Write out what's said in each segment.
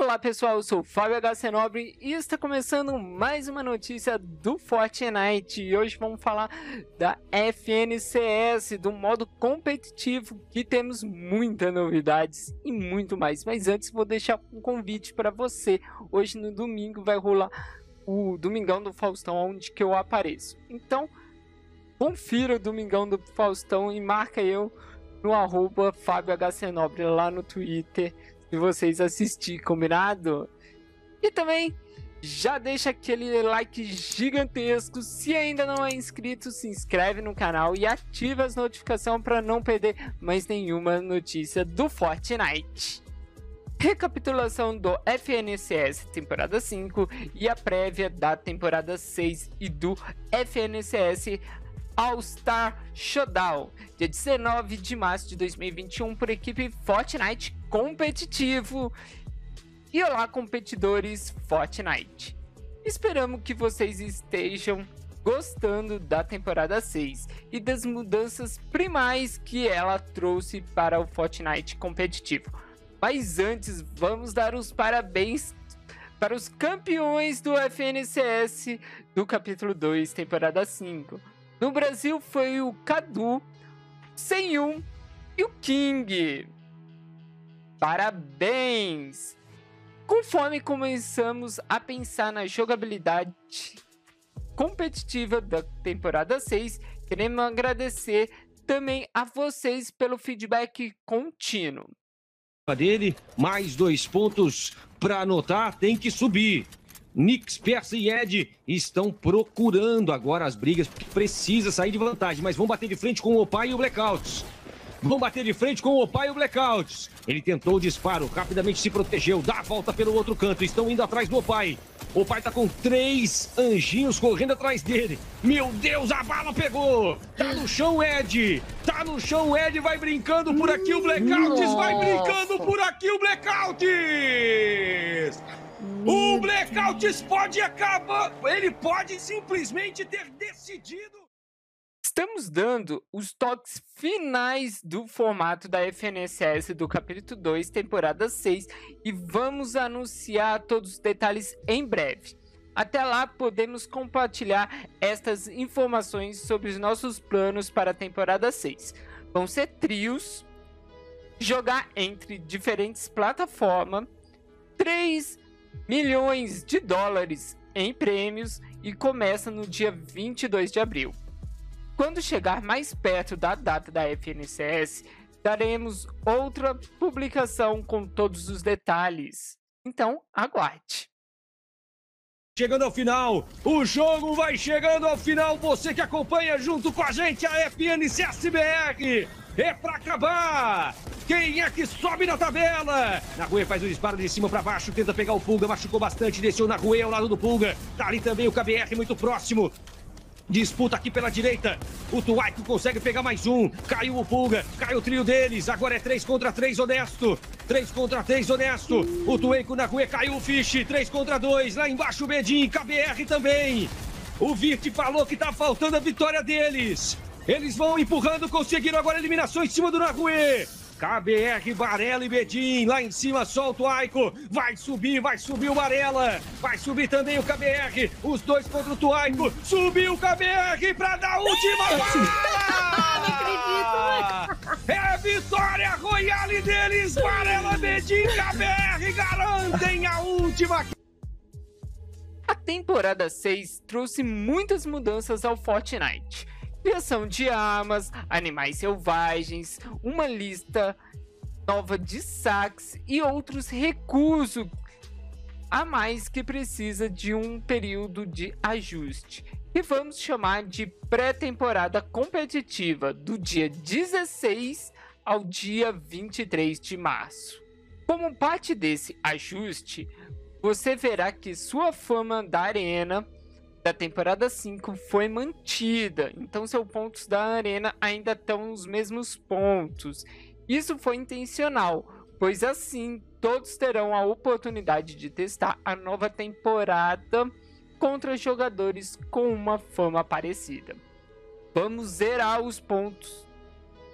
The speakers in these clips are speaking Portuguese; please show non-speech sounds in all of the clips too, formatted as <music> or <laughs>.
Olá pessoal, eu sou o Fábio HC Nobre e está começando mais uma notícia do Fortnite. E hoje vamos falar da FNCS, do modo competitivo, que temos muitas novidades e muito mais. Mas antes vou deixar um convite para você. Hoje no domingo vai rolar o Domingão do Faustão, onde que eu apareço. Então, confira o Domingão do Faustão e marca eu no arroba Fábio HC Nobre lá no Twitter de vocês assistir, combinado? E também já deixa aquele like gigantesco. Se ainda não é inscrito, se inscreve no canal e ativa as notificações para não perder mais nenhuma notícia do Fortnite. Recapitulação do FNCS temporada 5 e a prévia da temporada 6 e do FNCS All-Star Showdown, dia 19 de março de 2021, por equipe Fortnite competitivo. E olá, competidores Fortnite! Esperamos que vocês estejam gostando da temporada 6 e das mudanças primais que ela trouxe para o Fortnite competitivo. Mas antes, vamos dar os parabéns para os campeões do FNCS do capítulo 2, temporada 5. No Brasil foi o Cadu, 101 e o King. Parabéns! Conforme começamos a pensar na jogabilidade competitiva da temporada 6, queremos agradecer também a vocês pelo feedback contínuo. Dele, mais dois pontos para anotar, tem que subir. Nix, Persa e Ed estão procurando agora as brigas, porque precisa sair de vantagem, mas vão bater de frente com o Opai e o Blackouts. Vão bater de frente com o Opai e o Blackouts. Ele tentou o disparo, rapidamente se protegeu, dá a volta pelo outro canto. Estão indo atrás do Opai. O pai tá com três anjinhos correndo atrás dele. Meu Deus, a bala pegou! Tá no chão, Ed! Tá no chão, Ed vai brincando por aqui o Blackouts! Vai brincando por aqui o Blackouts! O Blackouts pode acabar! Ele pode simplesmente ter decidido! Estamos dando os toques finais do formato da FNSS do capítulo 2, temporada 6, e vamos anunciar todos os detalhes em breve. Até lá, podemos compartilhar estas informações sobre os nossos planos para a temporada 6. Vão ser trios, jogar entre diferentes plataformas, 3 milhões de dólares em prêmios e começa no dia 22 de abril. Quando chegar mais perto da data da FNCS, daremos outra publicação com todos os detalhes. Então, aguarde. Chegando ao final, o jogo vai chegando ao final. Você que acompanha junto com a gente a FNCSBR. É pra acabar! Quem é que sobe na tabela? Na faz o disparo de cima para baixo, tenta pegar o Pulga, machucou bastante, desceu na ao lado do Pulga. Tá ali também o KBR muito próximo. Disputa aqui pela direita. O Tuaico consegue pegar mais um. Caiu o Pulga. Caiu o trio deles. Agora é 3 contra 3, honesto. 3 contra 3, honesto. O Tuaico na rua caiu o Fish. 3 contra 2. Lá embaixo o Bedin. KBR também. O Virt falou que tá faltando a vitória deles. Eles vão empurrando, conseguiram agora a eliminação em cima do Nahue. KBR, Varela e Bedim. Lá em cima solta o Aiko. Vai subir, vai subir o Varela. Vai subir também o KBR. Os dois contra o Tuaico. Subiu o KBR pra dar a última! <laughs> Não acredito! É vitória royale deles. Varela, Bedim, KBR garantem a última. A temporada 6 trouxe muitas mudanças ao Fortnite criação de armas, animais selvagens, uma lista nova de saques e outros recursos a mais que precisa de um período de ajuste, que vamos chamar de pré-temporada competitiva, do dia 16 ao dia 23 de março. Como parte desse ajuste, você verá que sua fama da arena da temporada 5 foi mantida, então seus pontos da arena ainda estão os mesmos pontos. Isso foi intencional, pois assim todos terão a oportunidade de testar a nova temporada contra jogadores com uma fama parecida. Vamos zerar os pontos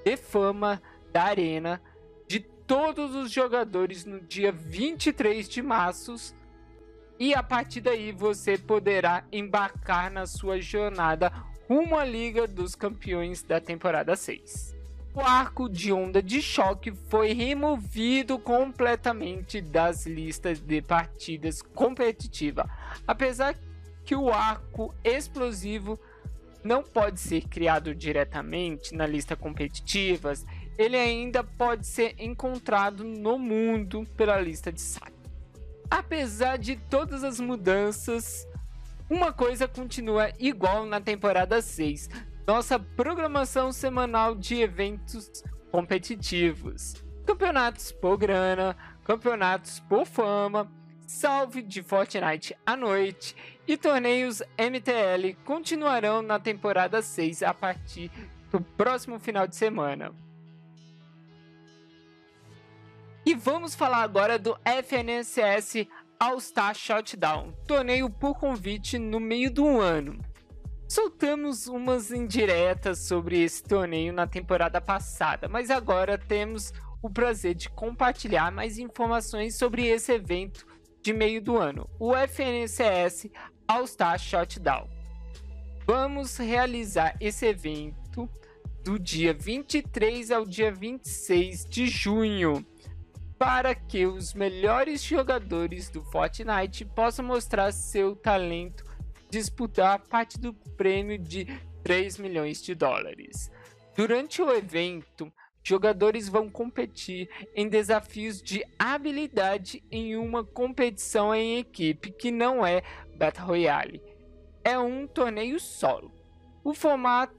de fama da arena de todos os jogadores no dia 23 de março e a partir daí você poderá embarcar na sua jornada rumo à Liga dos Campeões da temporada 6. O arco de onda de choque foi removido completamente das listas de partidas competitiva, apesar que o arco explosivo não pode ser criado diretamente na lista competitivas, ele ainda pode ser encontrado no mundo pela lista de saque. Apesar de todas as mudanças, uma coisa continua igual na temporada 6: nossa programação semanal de eventos competitivos. Campeonatos por grana, campeonatos por fama, salve de Fortnite à noite e torneios MTL continuarão na temporada 6 a partir do próximo final de semana. Vamos falar agora do FNCS All-Star Shutdown, torneio por convite no meio do ano. Soltamos umas indiretas sobre esse torneio na temporada passada, mas agora temos o prazer de compartilhar mais informações sobre esse evento de meio do ano, o FNCS All-Star Shutdown. Vamos realizar esse evento do dia 23 ao dia 26 de junho para que os melhores jogadores do Fortnite possam mostrar seu talento, disputar parte do prêmio de 3 milhões de dólares. Durante o evento, jogadores vão competir em desafios de habilidade em uma competição em equipe que não é Battle Royale. É um torneio solo. O formato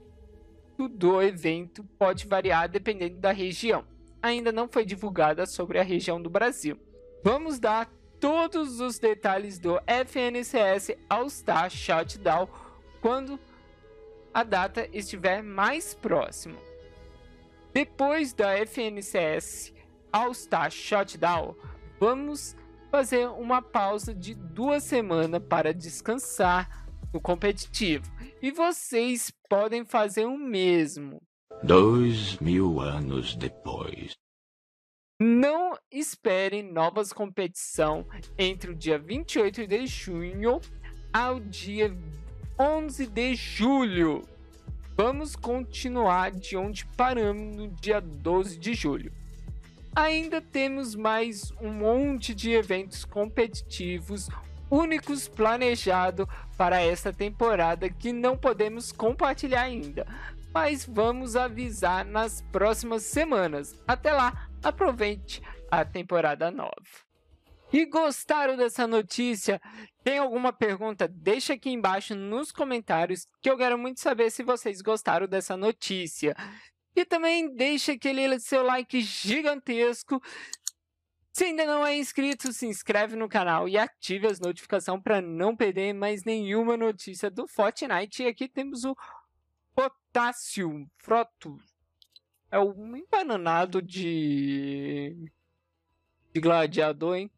do evento pode variar dependendo da região ainda não foi divulgada sobre a região do Brasil. Vamos dar todos os detalhes do FNCS All-Star Shutdown quando a data estiver mais próxima. Depois da FNCS All-Star Shutdown, vamos fazer uma pausa de duas semanas para descansar no competitivo. E vocês podem fazer o mesmo. Dois mil anos depois. Não espere novas competição entre o dia 28 de junho ao dia 11 de julho. Vamos continuar de onde paramos no dia 12 de julho. Ainda temos mais um monte de eventos competitivos únicos planejados para esta temporada que não podemos compartilhar ainda mas vamos avisar nas próximas semanas. Até lá, aproveite a temporada nova. E gostaram dessa notícia? Tem alguma pergunta? Deixa aqui embaixo nos comentários que eu quero muito saber se vocês gostaram dessa notícia. E também deixa aquele seu like gigantesco. Se ainda não é inscrito, se inscreve no canal e ative as notificações para não perder mais nenhuma notícia do Fortnite. E aqui temos o Potássio Froto. É um embananado de. de gladiador, hein?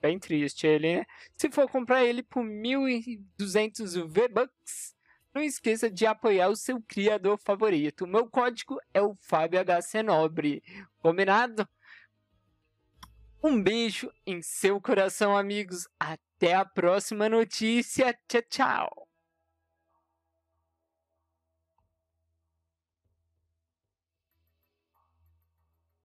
Bem triste ele, né? Se for comprar ele por 1.200 V-Bucks, não esqueça de apoiar o seu criador favorito. Meu código é o Fábio HC Nobre. Combinado? Um beijo em seu coração, amigos. Até a próxima notícia. Tchau, tchau.